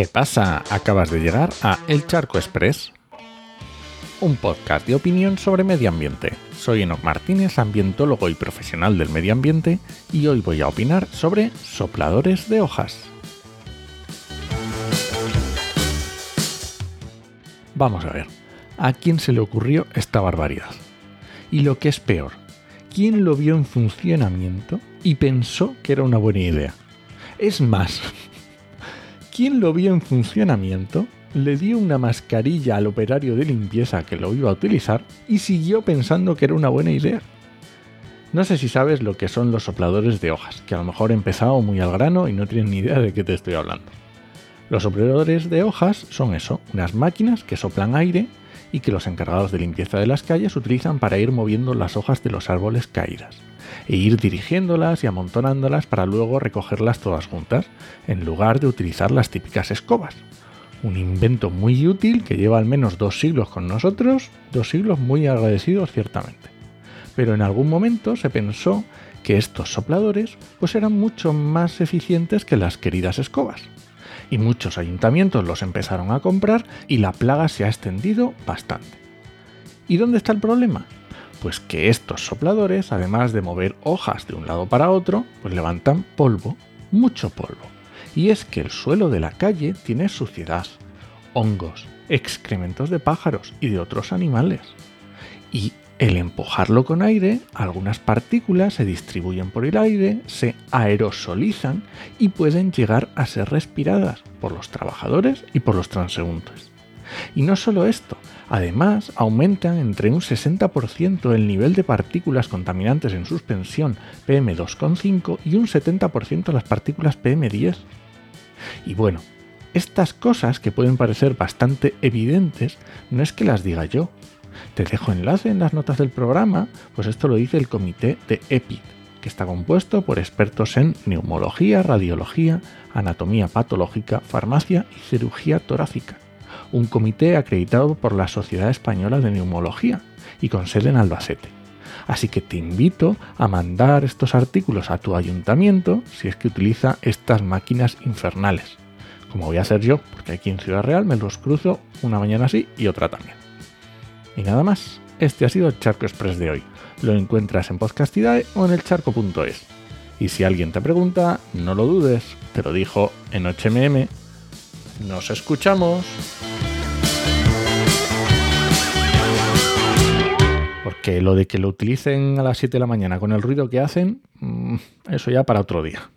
¿Qué pasa? Acabas de llegar a El Charco Express, un podcast de opinión sobre medio ambiente. Soy Enoch Martínez, ambientólogo y profesional del medio ambiente, y hoy voy a opinar sobre sopladores de hojas. Vamos a ver, ¿a quién se le ocurrió esta barbaridad? Y lo que es peor, ¿quién lo vio en funcionamiento y pensó que era una buena idea? Es más, ¿quién lo vio en funcionamiento le dio una mascarilla al operario de limpieza que lo iba a utilizar y siguió pensando que era una buena idea. No sé si sabes lo que son los sopladores de hojas, que a lo mejor he empezado muy al grano y no tienen ni idea de qué te estoy hablando. Los sopladores de hojas son eso, unas máquinas que soplan aire y que los encargados de limpieza de las calles utilizan para ir moviendo las hojas de los árboles caídas e ir dirigiéndolas y amontonándolas para luego recogerlas todas juntas, en lugar de utilizar las típicas escobas un invento muy útil que lleva al menos dos siglos con nosotros, dos siglos muy agradecidos ciertamente. Pero en algún momento se pensó que estos sopladores pues eran mucho más eficientes que las queridas escobas. Y muchos ayuntamientos los empezaron a comprar y la plaga se ha extendido bastante. ¿Y dónde está el problema? Pues que estos sopladores, además de mover hojas de un lado para otro, pues levantan polvo, mucho polvo y es que el suelo de la calle tiene suciedad, hongos, excrementos de pájaros y de otros animales. Y el empujarlo con aire, algunas partículas se distribuyen por el aire, se aerosolizan y pueden llegar a ser respiradas por los trabajadores y por los transeúntes. Y no solo esto, además aumentan entre un 60% el nivel de partículas contaminantes en suspensión PM2,5 y un 70% las partículas PM10. Y bueno, estas cosas que pueden parecer bastante evidentes, no es que las diga yo. Te dejo enlace en las notas del programa, pues esto lo dice el comité de EPID, que está compuesto por expertos en neumología, radiología, anatomía patológica, farmacia y cirugía torácica. Un comité acreditado por la Sociedad Española de Neumología y con sede en Albacete. Así que te invito a mandar estos artículos a tu ayuntamiento si es que utiliza estas máquinas infernales. Como voy a hacer yo, porque aquí en Ciudad Real me los cruzo una mañana así y otra también. Y nada más, este ha sido el Charco Express de hoy. Lo encuentras en Podcastidae o en elcharco.es. Y si alguien te pregunta, no lo dudes, te lo dijo en HMM. Nos escuchamos. Porque lo de que lo utilicen a las 7 de la mañana con el ruido que hacen, mm, eso ya para otro día.